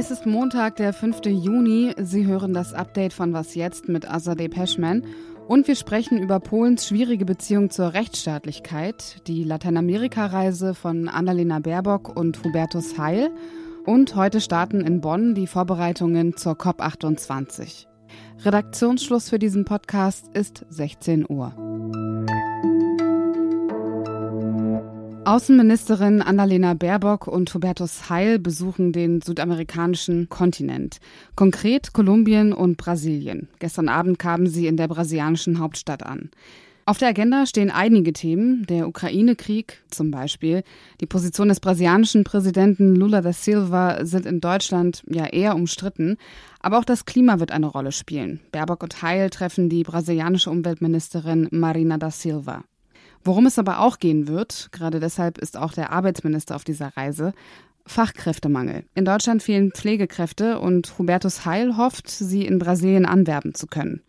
Es ist Montag, der 5. Juni. Sie hören das Update von Was jetzt mit Azadeh Peschman. Und wir sprechen über Polens schwierige Beziehung zur Rechtsstaatlichkeit, die Lateinamerika-Reise von Annalena Baerbock und Hubertus Heil. Und heute starten in Bonn die Vorbereitungen zur COP28. Redaktionsschluss für diesen Podcast ist 16 Uhr. Außenministerin Annalena Baerbock und Hubertus Heil besuchen den südamerikanischen Kontinent, konkret Kolumbien und Brasilien. Gestern Abend kamen sie in der brasilianischen Hauptstadt an. Auf der Agenda stehen einige Themen, der Ukraine-Krieg zum Beispiel. Die Position des brasilianischen Präsidenten Lula da Silva sind in Deutschland ja eher umstritten. Aber auch das Klima wird eine Rolle spielen. Baerbock und Heil treffen die brasilianische Umweltministerin Marina da Silva. Worum es aber auch gehen wird, gerade deshalb ist auch der Arbeitsminister auf dieser Reise, Fachkräftemangel. In Deutschland fehlen Pflegekräfte und Hubertus Heil hofft, sie in Brasilien anwerben zu können.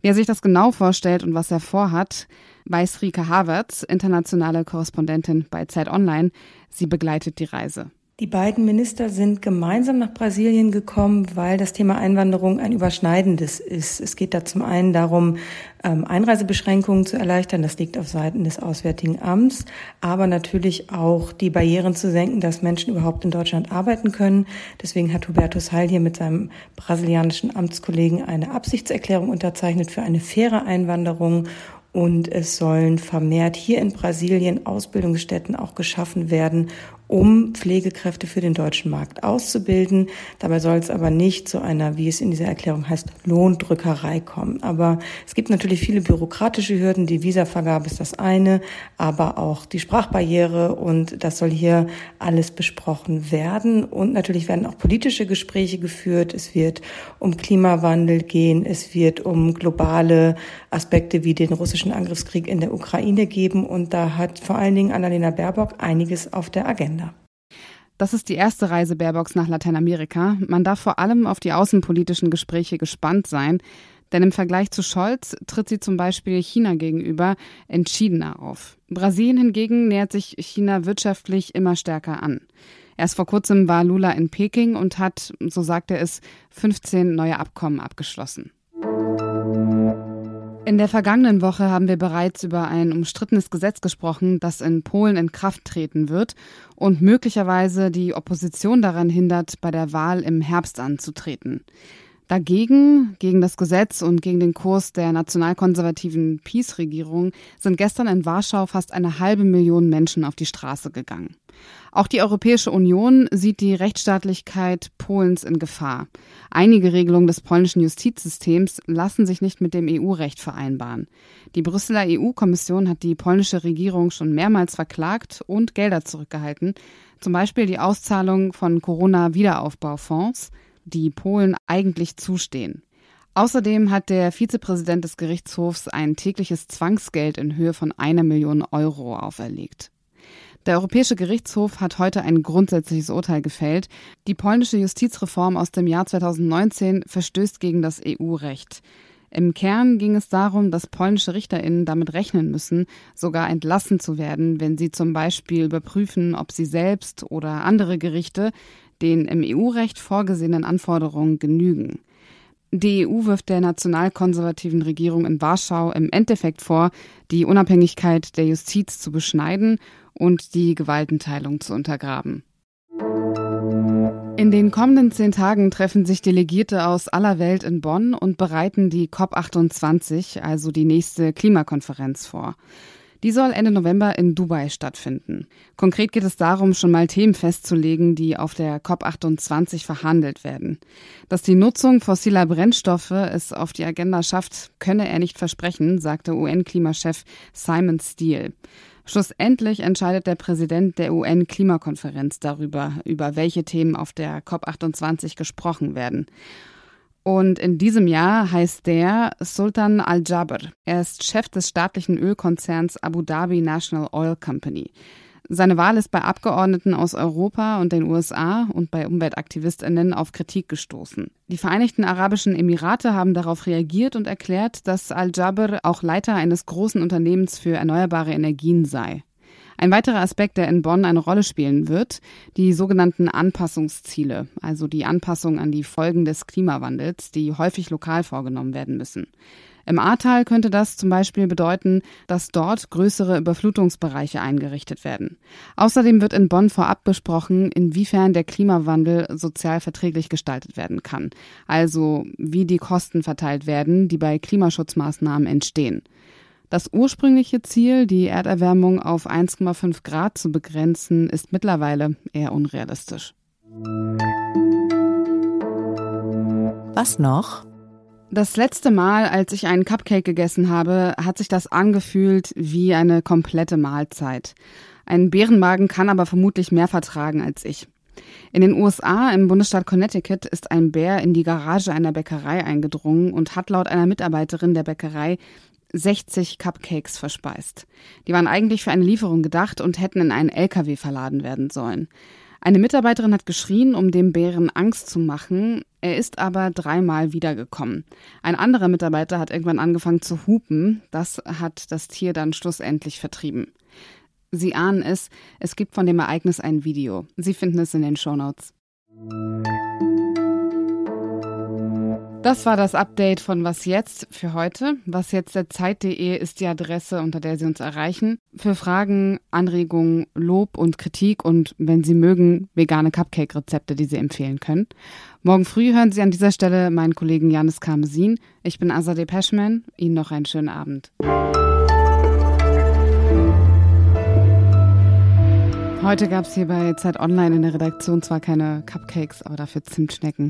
Wie er sich das genau vorstellt und was er vorhat, weiß Rika Havertz, internationale Korrespondentin bei Zeit Online. Sie begleitet die Reise. Die beiden Minister sind gemeinsam nach Brasilien gekommen, weil das Thema Einwanderung ein überschneidendes ist. Es geht da zum einen darum, ähm, Einreisebeschränkungen zu erleichtern. Das liegt auf Seiten des Auswärtigen Amts. Aber natürlich auch die Barrieren zu senken, dass Menschen überhaupt in Deutschland arbeiten können. Deswegen hat Hubertus Heil hier mit seinem brasilianischen Amtskollegen eine Absichtserklärung unterzeichnet für eine faire Einwanderung und es sollen vermehrt hier in Brasilien Ausbildungsstätten auch geschaffen werden, um Pflegekräfte für den deutschen Markt auszubilden. Dabei soll es aber nicht zu einer, wie es in dieser Erklärung heißt, Lohndrückerei kommen. Aber es gibt natürlich viele bürokratische Hürden. Die Visavergabe ist das eine, aber auch die Sprachbarriere und das soll hier alles besprochen werden. Und natürlich werden auch politische Gespräche geführt. Es wird um Klimawandel gehen. Es wird um globale Aspekte wie den russischen Angriffskrieg in der Ukraine geben. Und da hat vor allen Dingen Annalena Baerbock einiges auf der Agenda. Das ist die erste Reise Baerbocks nach Lateinamerika. Man darf vor allem auf die außenpolitischen Gespräche gespannt sein, denn im Vergleich zu Scholz tritt sie zum Beispiel China gegenüber entschiedener auf. Brasilien hingegen nähert sich China wirtschaftlich immer stärker an. Erst vor kurzem war Lula in Peking und hat, so sagt er es, 15 neue Abkommen abgeschlossen. In der vergangenen Woche haben wir bereits über ein umstrittenes Gesetz gesprochen, das in Polen in Kraft treten wird und möglicherweise die Opposition daran hindert, bei der Wahl im Herbst anzutreten. Dagegen, gegen das Gesetz und gegen den Kurs der nationalkonservativen PiS-Regierung sind gestern in Warschau fast eine halbe Million Menschen auf die Straße gegangen. Auch die Europäische Union sieht die Rechtsstaatlichkeit Polens in Gefahr. Einige Regelungen des polnischen Justizsystems lassen sich nicht mit dem EU-Recht vereinbaren. Die Brüsseler EU-Kommission hat die polnische Regierung schon mehrmals verklagt und Gelder zurückgehalten, zum Beispiel die Auszahlung von Corona-Wiederaufbaufonds, die Polen eigentlich zustehen. Außerdem hat der Vizepräsident des Gerichtshofs ein tägliches Zwangsgeld in Höhe von einer Million Euro auferlegt. Der Europäische Gerichtshof hat heute ein grundsätzliches Urteil gefällt. Die polnische Justizreform aus dem Jahr 2019 verstößt gegen das EU-Recht. Im Kern ging es darum, dass polnische Richterinnen damit rechnen müssen, sogar entlassen zu werden, wenn sie zum Beispiel überprüfen, ob sie selbst oder andere Gerichte den im EU-Recht vorgesehenen Anforderungen genügen. Die EU wirft der nationalkonservativen Regierung in Warschau im Endeffekt vor, die Unabhängigkeit der Justiz zu beschneiden und die Gewaltenteilung zu untergraben. In den kommenden zehn Tagen treffen sich Delegierte aus aller Welt in Bonn und bereiten die COP28, also die nächste Klimakonferenz, vor. Die soll Ende November in Dubai stattfinden. Konkret geht es darum, schon mal Themen festzulegen, die auf der COP28 verhandelt werden. Dass die Nutzung fossiler Brennstoffe es auf die Agenda schafft, könne er nicht versprechen, sagte UN-Klimachef Simon Steele. Schlussendlich entscheidet der Präsident der UN-Klimakonferenz darüber, über welche Themen auf der COP28 gesprochen werden. Und in diesem Jahr heißt der Sultan Al-Jabr. Er ist Chef des staatlichen Ölkonzerns Abu Dhabi National Oil Company. Seine Wahl ist bei Abgeordneten aus Europa und den USA und bei Umweltaktivistinnen auf Kritik gestoßen. Die Vereinigten Arabischen Emirate haben darauf reagiert und erklärt, dass Al-Jabr auch Leiter eines großen Unternehmens für erneuerbare Energien sei. Ein weiterer Aspekt, der in Bonn eine Rolle spielen wird, die sogenannten Anpassungsziele, also die Anpassung an die Folgen des Klimawandels, die häufig lokal vorgenommen werden müssen. Im Ahrtal könnte das zum Beispiel bedeuten, dass dort größere Überflutungsbereiche eingerichtet werden. Außerdem wird in Bonn vorab besprochen, inwiefern der Klimawandel sozial verträglich gestaltet werden kann, also wie die Kosten verteilt werden, die bei Klimaschutzmaßnahmen entstehen. Das ursprüngliche Ziel, die Erderwärmung auf 1,5 Grad zu begrenzen, ist mittlerweile eher unrealistisch. Was noch? Das letzte Mal, als ich einen Cupcake gegessen habe, hat sich das angefühlt wie eine komplette Mahlzeit. Ein Bärenmagen kann aber vermutlich mehr vertragen als ich. In den USA, im Bundesstaat Connecticut, ist ein Bär in die Garage einer Bäckerei eingedrungen und hat laut einer Mitarbeiterin der Bäckerei 60 Cupcakes verspeist. Die waren eigentlich für eine Lieferung gedacht und hätten in einen LKW verladen werden sollen. Eine Mitarbeiterin hat geschrien, um dem Bären Angst zu machen. Er ist aber dreimal wiedergekommen. Ein anderer Mitarbeiter hat irgendwann angefangen zu hupen. Das hat das Tier dann schlussendlich vertrieben. Sie ahnen es, es gibt von dem Ereignis ein Video. Sie finden es in den Shownotes. Das war das Update von Was jetzt für heute. Was jetzt der Zeit.de ist die Adresse, unter der Sie uns erreichen. Für Fragen, Anregungen, Lob und Kritik und wenn Sie mögen, vegane Cupcake-Rezepte, die Sie empfehlen können. Morgen früh hören Sie an dieser Stelle meinen Kollegen Janis Karmesin. Ich bin Azadeh Peschman. Ihnen noch einen schönen Abend. Heute gab es hier bei Zeit Online in der Redaktion zwar keine Cupcakes, aber dafür Zimtschnecken.